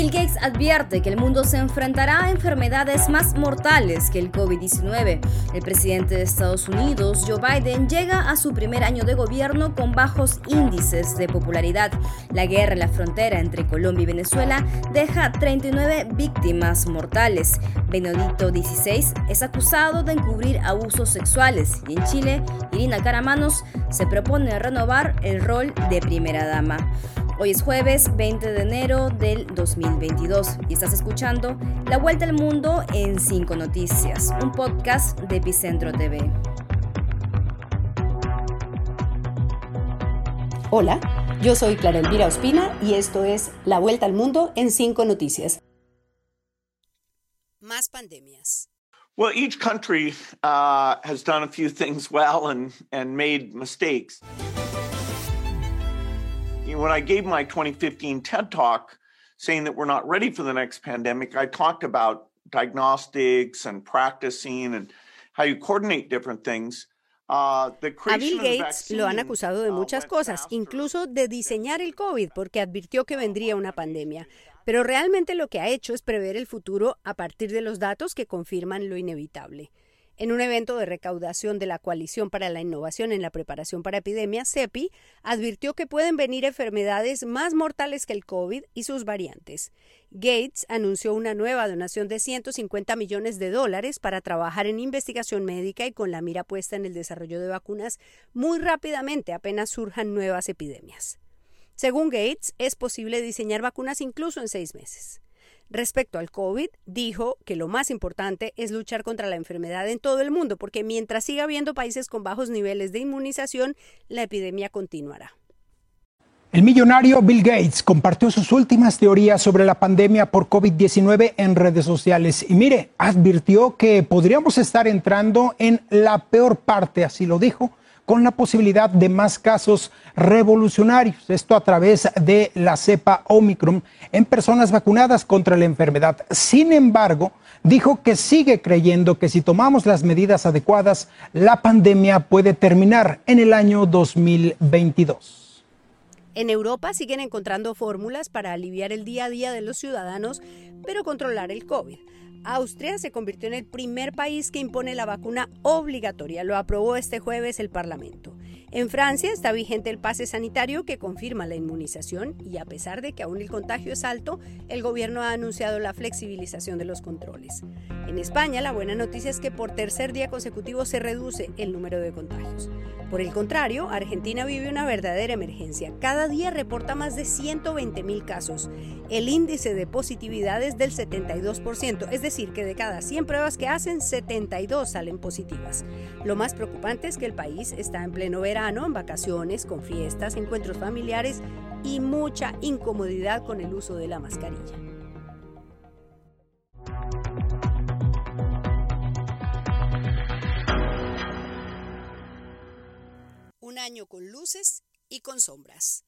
Bill Gates advierte que el mundo se enfrentará a enfermedades más mortales que el COVID-19. El presidente de Estados Unidos, Joe Biden, llega a su primer año de gobierno con bajos índices de popularidad. La guerra en la frontera entre Colombia y Venezuela deja 39 víctimas mortales. Benedicto XVI es acusado de encubrir abusos sexuales y en Chile, Irina Caramanos se propone renovar el rol de primera dama. Hoy es jueves 20 de enero del 2022 y estás escuchando La Vuelta al Mundo en 5 Noticias, un podcast de Epicentro TV. Hola, yo soy Clara Elvira Ospina y esto es La Vuelta al Mundo en 5 Noticias. Más pandemias. Well, each country uh, has done a few things well and, and made mistakes. When I gave my 2015 TED Talk saying that we're not ready for the next pandemic, I talked about diagnostics and practicing and how you coordinate different things. Uh, a Bill Gates lo han acusado de uh, muchas cosas, incluso de diseñar el COVID, porque advirtió que vendría una pandemia. Pero realmente lo que ha hecho es prever el futuro a partir de los datos que confirman lo inevitable. En un evento de recaudación de la Coalición para la Innovación en la Preparación para Epidemias, CEPI, advirtió que pueden venir enfermedades más mortales que el COVID y sus variantes. Gates anunció una nueva donación de 150 millones de dólares para trabajar en investigación médica y con la mira puesta en el desarrollo de vacunas muy rápidamente apenas surjan nuevas epidemias. Según Gates, es posible diseñar vacunas incluso en seis meses. Respecto al COVID, dijo que lo más importante es luchar contra la enfermedad en todo el mundo, porque mientras siga habiendo países con bajos niveles de inmunización, la epidemia continuará. El millonario Bill Gates compartió sus últimas teorías sobre la pandemia por COVID-19 en redes sociales y mire, advirtió que podríamos estar entrando en la peor parte, así lo dijo, con la posibilidad de más casos revolucionarios, esto a través de la cepa Omicron en personas vacunadas contra la enfermedad. Sin embargo, dijo que sigue creyendo que si tomamos las medidas adecuadas, la pandemia puede terminar en el año 2022. En Europa siguen encontrando fórmulas para aliviar el día a día de los ciudadanos, pero controlar el COVID. Austria se convirtió en el primer país que impone la vacuna obligatoria. Lo aprobó este jueves el Parlamento. En Francia está vigente el pase sanitario que confirma la inmunización y a pesar de que aún el contagio es alto, el gobierno ha anunciado la flexibilización de los controles. En España la buena noticia es que por tercer día consecutivo se reduce el número de contagios. Por el contrario, Argentina vive una verdadera emergencia. Cada día reporta más de 120 mil casos. El índice de positividad es del 72%, es decir, que de cada 100 pruebas que hacen, 72 salen positivas. Lo más preocupante es que el país está en pleno verano en vacaciones, con fiestas, encuentros familiares y mucha incomodidad con el uso de la mascarilla. Un año con luces y con sombras.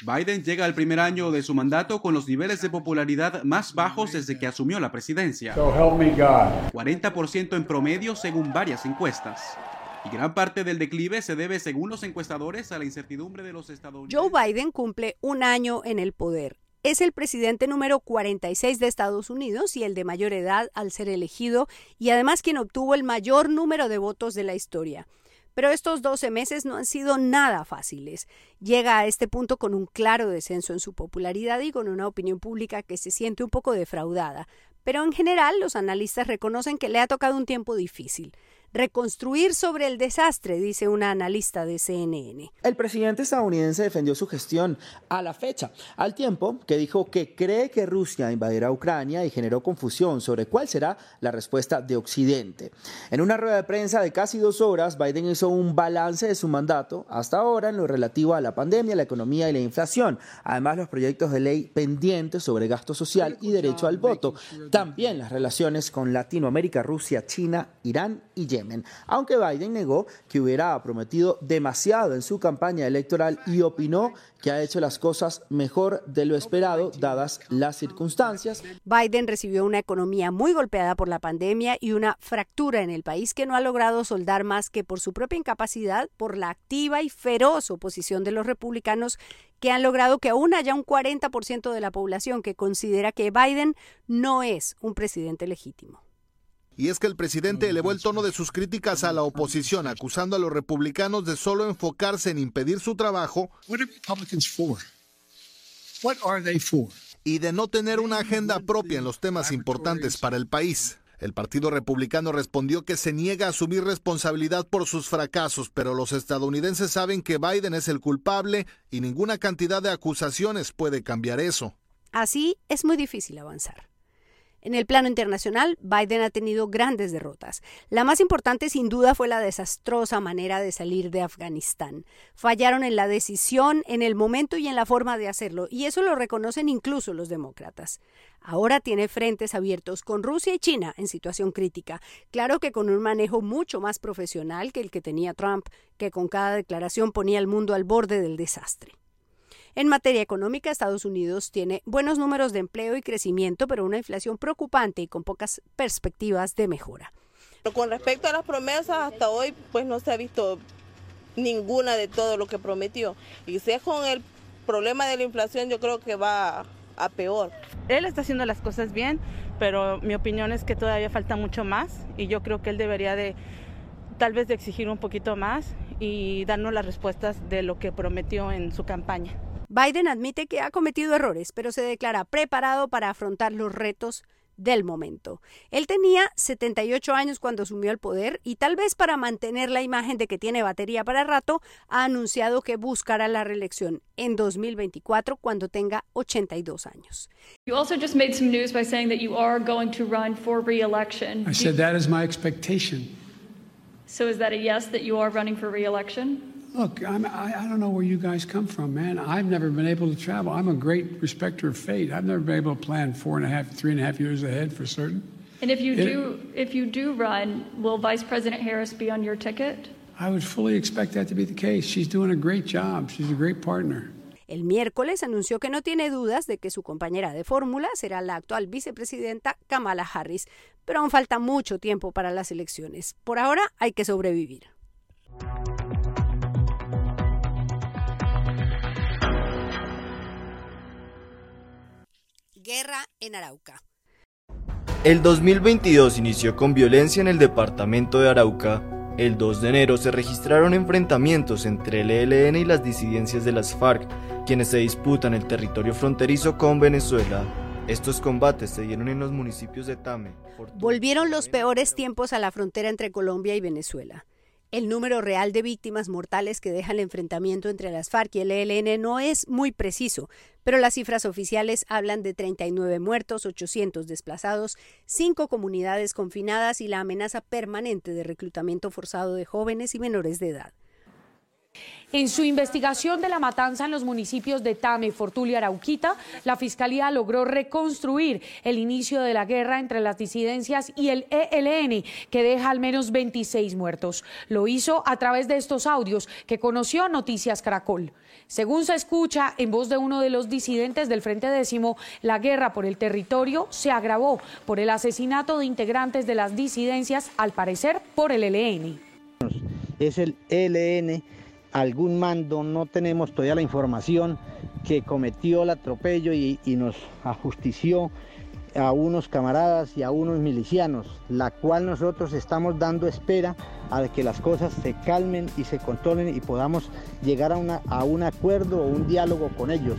Biden llega al primer año de su mandato con los niveles de popularidad más bajos desde que asumió la presidencia. 40% en promedio según varias encuestas. Y gran parte del declive se debe, según los encuestadores, a la incertidumbre de los estadounidenses. Joe Biden cumple un año en el poder. Es el presidente número 46 de Estados Unidos y el de mayor edad al ser elegido y además quien obtuvo el mayor número de votos de la historia. Pero estos 12 meses no han sido nada fáciles. Llega a este punto con un claro descenso en su popularidad y con una opinión pública que se siente un poco defraudada. Pero en general los analistas reconocen que le ha tocado un tiempo difícil reconstruir sobre el desastre, dice una analista de CNN. El presidente estadounidense defendió su gestión a la fecha, al tiempo que dijo que cree que Rusia invadirá Ucrania y generó confusión sobre cuál será la respuesta de Occidente. En una rueda de prensa de casi dos horas, Biden hizo un balance de su mandato hasta ahora en lo relativo a la pandemia, la economía y la inflación, además los proyectos de ley pendientes sobre gasto social y derecho al voto, también las relaciones con Latinoamérica, Rusia, China, Irán y Yemen. Aunque Biden negó que hubiera prometido demasiado en su campaña electoral y opinó que ha hecho las cosas mejor de lo esperado dadas las circunstancias. Biden recibió una economía muy golpeada por la pandemia y una fractura en el país que no ha logrado soldar más que por su propia incapacidad, por la activa y feroz oposición de los republicanos que han logrado que aún haya un 40% de la población que considera que Biden no es un presidente legítimo. Y es que el presidente elevó el tono de sus críticas a la oposición, acusando a los republicanos de solo enfocarse en impedir su trabajo y de no tener una agenda propia en los temas importantes para el país. El Partido Republicano respondió que se niega a asumir responsabilidad por sus fracasos, pero los estadounidenses saben que Biden es el culpable y ninguna cantidad de acusaciones puede cambiar eso. Así es muy difícil avanzar. En el plano internacional, Biden ha tenido grandes derrotas. La más importante, sin duda, fue la desastrosa manera de salir de Afganistán. Fallaron en la decisión, en el momento y en la forma de hacerlo, y eso lo reconocen incluso los demócratas. Ahora tiene frentes abiertos con Rusia y China en situación crítica. Claro que con un manejo mucho más profesional que el que tenía Trump, que con cada declaración ponía al mundo al borde del desastre. En materia económica, Estados Unidos tiene buenos números de empleo y crecimiento, pero una inflación preocupante y con pocas perspectivas de mejora. Con respecto a las promesas, hasta hoy pues no se ha visto ninguna de todo lo que prometió. Y si es con el problema de la inflación, yo creo que va a peor. Él está haciendo las cosas bien, pero mi opinión es que todavía falta mucho más y yo creo que él debería de tal vez de exigir un poquito más y darnos las respuestas de lo que prometió en su campaña. Biden admite que ha cometido errores, pero se declara preparado para afrontar los retos del momento. Él tenía 78 años cuando asumió el poder y tal vez para mantener la imagen de que tiene batería para rato, ha anunciado que buscará la reelección en 2024 cuando tenga 82 años. You also just made some news by saying that you are going to run for re-election. I said that is my expectation. So is that a yes that you are running for re-election? Look, I'm, I, I don't know where you guys come from, man. I've never been able to travel. I'm a great respecter of fate. I've never been able to plan four and a half, three and a half years ahead for certain. And if you it, do, if you do run, will Vice President Harris be on your ticket? I would fully expect that to be the case. She's doing a great job. She's a great partner. El miércoles anunció que no tiene dudas de que su compañera de fórmula será la actual vicepresidenta Kamala Harris, pero aún falta mucho tiempo para las elecciones. Por ahora hay que sobrevivir. Guerra en Arauca. El 2022 inició con violencia en el departamento de Arauca. El 2 de enero se registraron enfrentamientos entre el ELN y las disidencias de las FARC, quienes se disputan el territorio fronterizo con Venezuela. Estos combates se dieron en los municipios de Tame. Volvieron los peores tiempos a la frontera entre Colombia y Venezuela. El número real de víctimas mortales que deja el enfrentamiento entre las FARC y el ELN no es muy preciso, pero las cifras oficiales hablan de 39 muertos, 800 desplazados, cinco comunidades confinadas y la amenaza permanente de reclutamiento forzado de jóvenes y menores de edad. En su investigación de la matanza en los municipios de Tame, Fortul y Arauquita, la Fiscalía logró reconstruir el inicio de la guerra entre las disidencias y el ELN, que deja al menos 26 muertos. Lo hizo a través de estos audios que conoció Noticias Caracol. Según se escucha en voz de uno de los disidentes del Frente Décimo, la guerra por el territorio se agravó por el asesinato de integrantes de las disidencias, al parecer por el ELN. Es el ELN algún mando, no tenemos todavía la información que cometió el atropello y, nos ajustició a unos camaradas y a unos milicianos, la cual nosotros estamos dando espera a que las cosas se calmen y se controlen y podamos llegar a, una, a un acuerdo o un diálogo con ellos.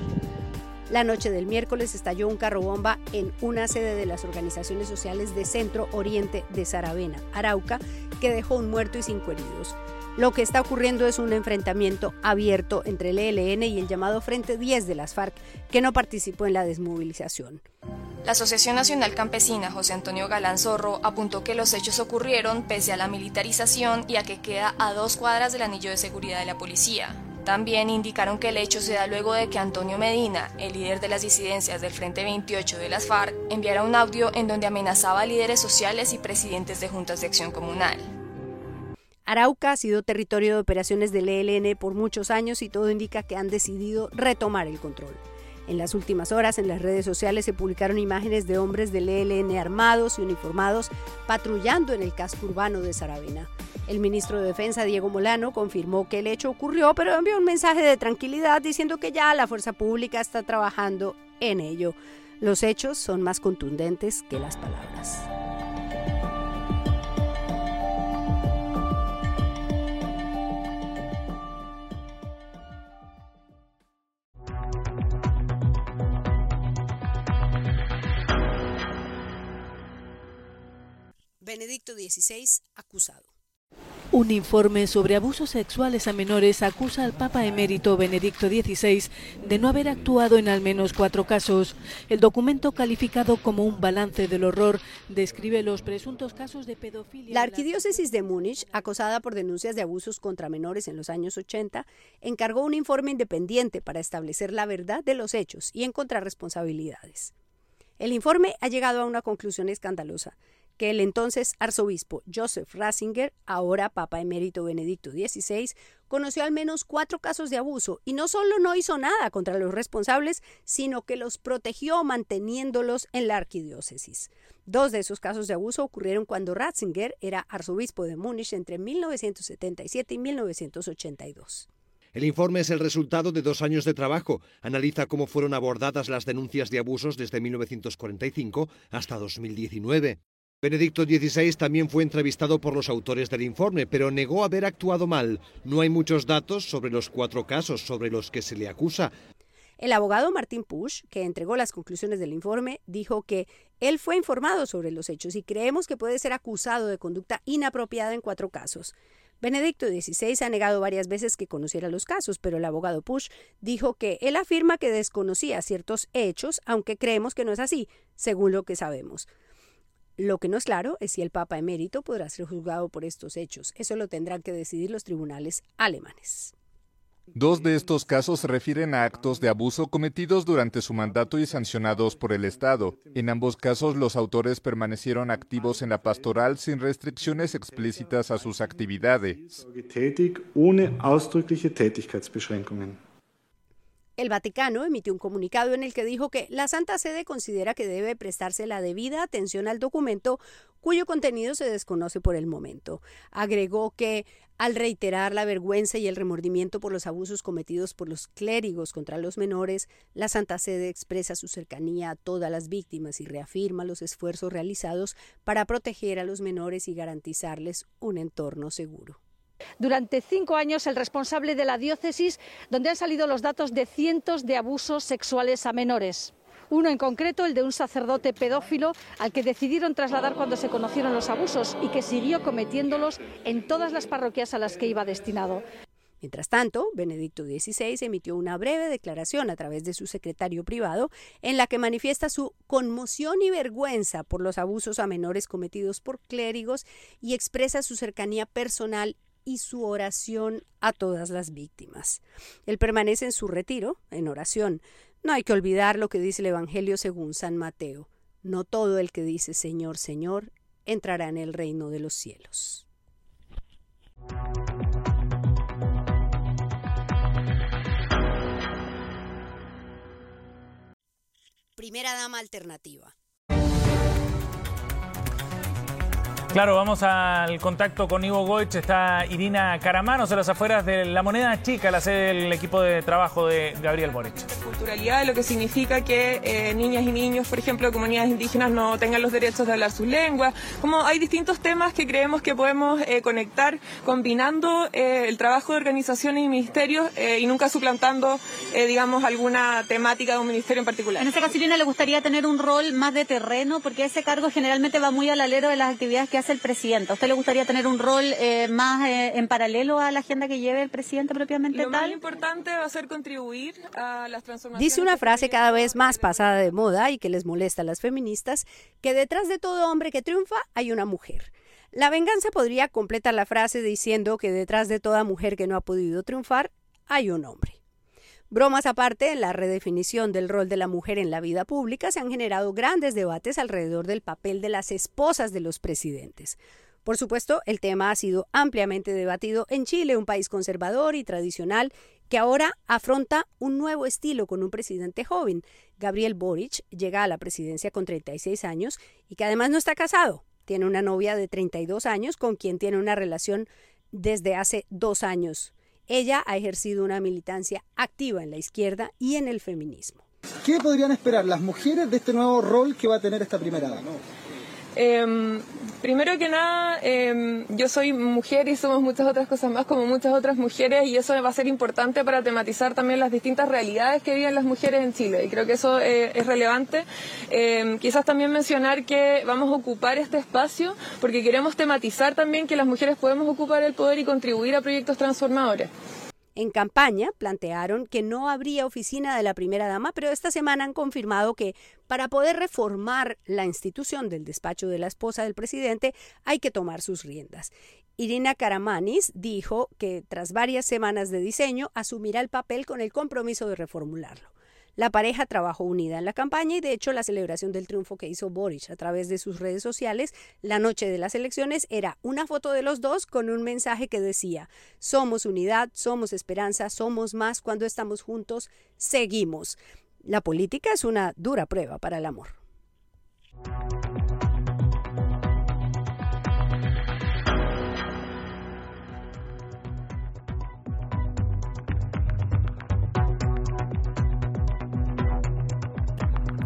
La noche del miércoles estalló un carro bomba en una sede de las organizaciones sociales de Centro Oriente de Saravena, Arauca, que dejó un muerto y cinco heridos. Lo que está ocurriendo es un enfrentamiento abierto entre el ELN y el llamado Frente 10 de las FARC, que no participó en la desmovilización. La Asociación Nacional Campesina José Antonio Galán Zorro apuntó que los hechos ocurrieron pese a la militarización y a que queda a dos cuadras del anillo de seguridad de la policía. También indicaron que el hecho se da luego de que Antonio Medina, el líder de las disidencias del Frente 28 de las FARC, enviara un audio en donde amenazaba a líderes sociales y presidentes de juntas de acción comunal. Arauca ha sido territorio de operaciones del ELN por muchos años y todo indica que han decidido retomar el control. En las últimas horas en las redes sociales se publicaron imágenes de hombres del ELN armados y uniformados patrullando en el casco urbano de Saravena. El ministro de Defensa, Diego Molano, confirmó que el hecho ocurrió, pero envió un mensaje de tranquilidad diciendo que ya la fuerza pública está trabajando en ello. Los hechos son más contundentes que las palabras. Benedicto XVI acusado. Un informe sobre abusos sexuales a menores acusa al Papa emérito Benedicto XVI de no haber actuado en al menos cuatro casos. El documento, calificado como un balance del horror, describe los presuntos casos de pedofilia. La arquidiócesis de Múnich, acosada por denuncias de abusos contra menores en los años 80, encargó un informe independiente para establecer la verdad de los hechos y encontrar responsabilidades. El informe ha llegado a una conclusión escandalosa que el entonces arzobispo Joseph Ratzinger, ahora Papa Emérito Benedicto XVI, conoció al menos cuatro casos de abuso y no solo no hizo nada contra los responsables, sino que los protegió manteniéndolos en la arquidiócesis. Dos de esos casos de abuso ocurrieron cuando Ratzinger era arzobispo de Múnich entre 1977 y 1982. El informe es el resultado de dos años de trabajo. Analiza cómo fueron abordadas las denuncias de abusos desde 1945 hasta 2019. Benedicto XVI también fue entrevistado por los autores del informe, pero negó haber actuado mal. No hay muchos datos sobre los cuatro casos sobre los que se le acusa. El abogado Martín Push, que entregó las conclusiones del informe, dijo que él fue informado sobre los hechos y creemos que puede ser acusado de conducta inapropiada en cuatro casos. Benedicto XVI ha negado varias veces que conociera los casos, pero el abogado Push dijo que él afirma que desconocía ciertos hechos, aunque creemos que no es así, según lo que sabemos. Lo que no es claro es si el Papa emérito podrá ser juzgado por estos hechos. Eso lo tendrán que decidir los tribunales alemanes. Dos de estos casos se refieren a actos de abuso cometidos durante su mandato y sancionados por el Estado. En ambos casos, los autores permanecieron activos en la pastoral sin restricciones explícitas a sus actividades. El Vaticano emitió un comunicado en el que dijo que la Santa Sede considera que debe prestarse la debida atención al documento cuyo contenido se desconoce por el momento. Agregó que al reiterar la vergüenza y el remordimiento por los abusos cometidos por los clérigos contra los menores, la Santa Sede expresa su cercanía a todas las víctimas y reafirma los esfuerzos realizados para proteger a los menores y garantizarles un entorno seguro. Durante cinco años, el responsable de la diócesis, donde han salido los datos de cientos de abusos sexuales a menores. Uno en concreto, el de un sacerdote pedófilo al que decidieron trasladar cuando se conocieron los abusos y que siguió cometiéndolos en todas las parroquias a las que iba destinado. Mientras tanto, Benedicto XVI emitió una breve declaración a través de su secretario privado en la que manifiesta su conmoción y vergüenza por los abusos a menores cometidos por clérigos y expresa su cercanía personal y su oración a todas las víctimas. Él permanece en su retiro, en oración. No hay que olvidar lo que dice el Evangelio según San Mateo. No todo el que dice Señor, Señor, entrará en el reino de los cielos. Primera dama alternativa. Claro, vamos al contacto con Ivo Goich. Está Irina Caramanos a las afueras de la moneda chica, la sede del equipo de trabajo de Gabriel Boric. Culturalidad, lo que significa que eh, niñas y niños, por ejemplo, comunidades indígenas no tengan los derechos de hablar sus lenguas. Como hay distintos temas que creemos que podemos eh, conectar combinando eh, el trabajo de organizaciones y ministerios y nunca suplantando, digamos, alguna temática de un ministerio en particular. En este caso, Irina, le gustaría tener un rol más de terreno porque ese cargo generalmente va muy al alero de las actividades que hace el presidente. ¿A usted le gustaría tener un rol eh, más eh, en paralelo a la agenda que lleve el presidente propiamente Lo más importante va a ser contribuir a las transformaciones. Dice una frase cada vez más pasada de moda y que les molesta a las feministas, que detrás de todo hombre que triunfa hay una mujer. La venganza podría completar la frase diciendo que detrás de toda mujer que no ha podido triunfar hay un hombre. Bromas aparte, en la redefinición del rol de la mujer en la vida pública se han generado grandes debates alrededor del papel de las esposas de los presidentes. Por supuesto, el tema ha sido ampliamente debatido en Chile, un país conservador y tradicional que ahora afronta un nuevo estilo con un presidente joven. Gabriel Boric llega a la presidencia con 36 años y que además no está casado. Tiene una novia de 32 años con quien tiene una relación desde hace dos años. Ella ha ejercido una militancia activa en la izquierda y en el feminismo. ¿Qué podrían esperar las mujeres de este nuevo rol que va a tener esta primera dama? Em, primero que nada, em, yo soy mujer y somos muchas otras cosas más como muchas otras mujeres y eso va a ser importante para tematizar también las distintas realidades que viven las mujeres en Chile y creo que eso eh, es relevante. Em, quizás también mencionar que vamos a ocupar este espacio porque queremos tematizar también que las mujeres podemos ocupar el poder y contribuir a proyectos transformadores. En campaña plantearon que no habría oficina de la primera dama, pero esta semana han confirmado que para poder reformar la institución del despacho de la esposa del presidente hay que tomar sus riendas. Irina Karamanis dijo que tras varias semanas de diseño asumirá el papel con el compromiso de reformularlo. La pareja trabajó unida en la campaña y de hecho la celebración del triunfo que hizo Boric a través de sus redes sociales la noche de las elecciones era una foto de los dos con un mensaje que decía somos unidad, somos esperanza, somos más cuando estamos juntos, seguimos. La política es una dura prueba para el amor.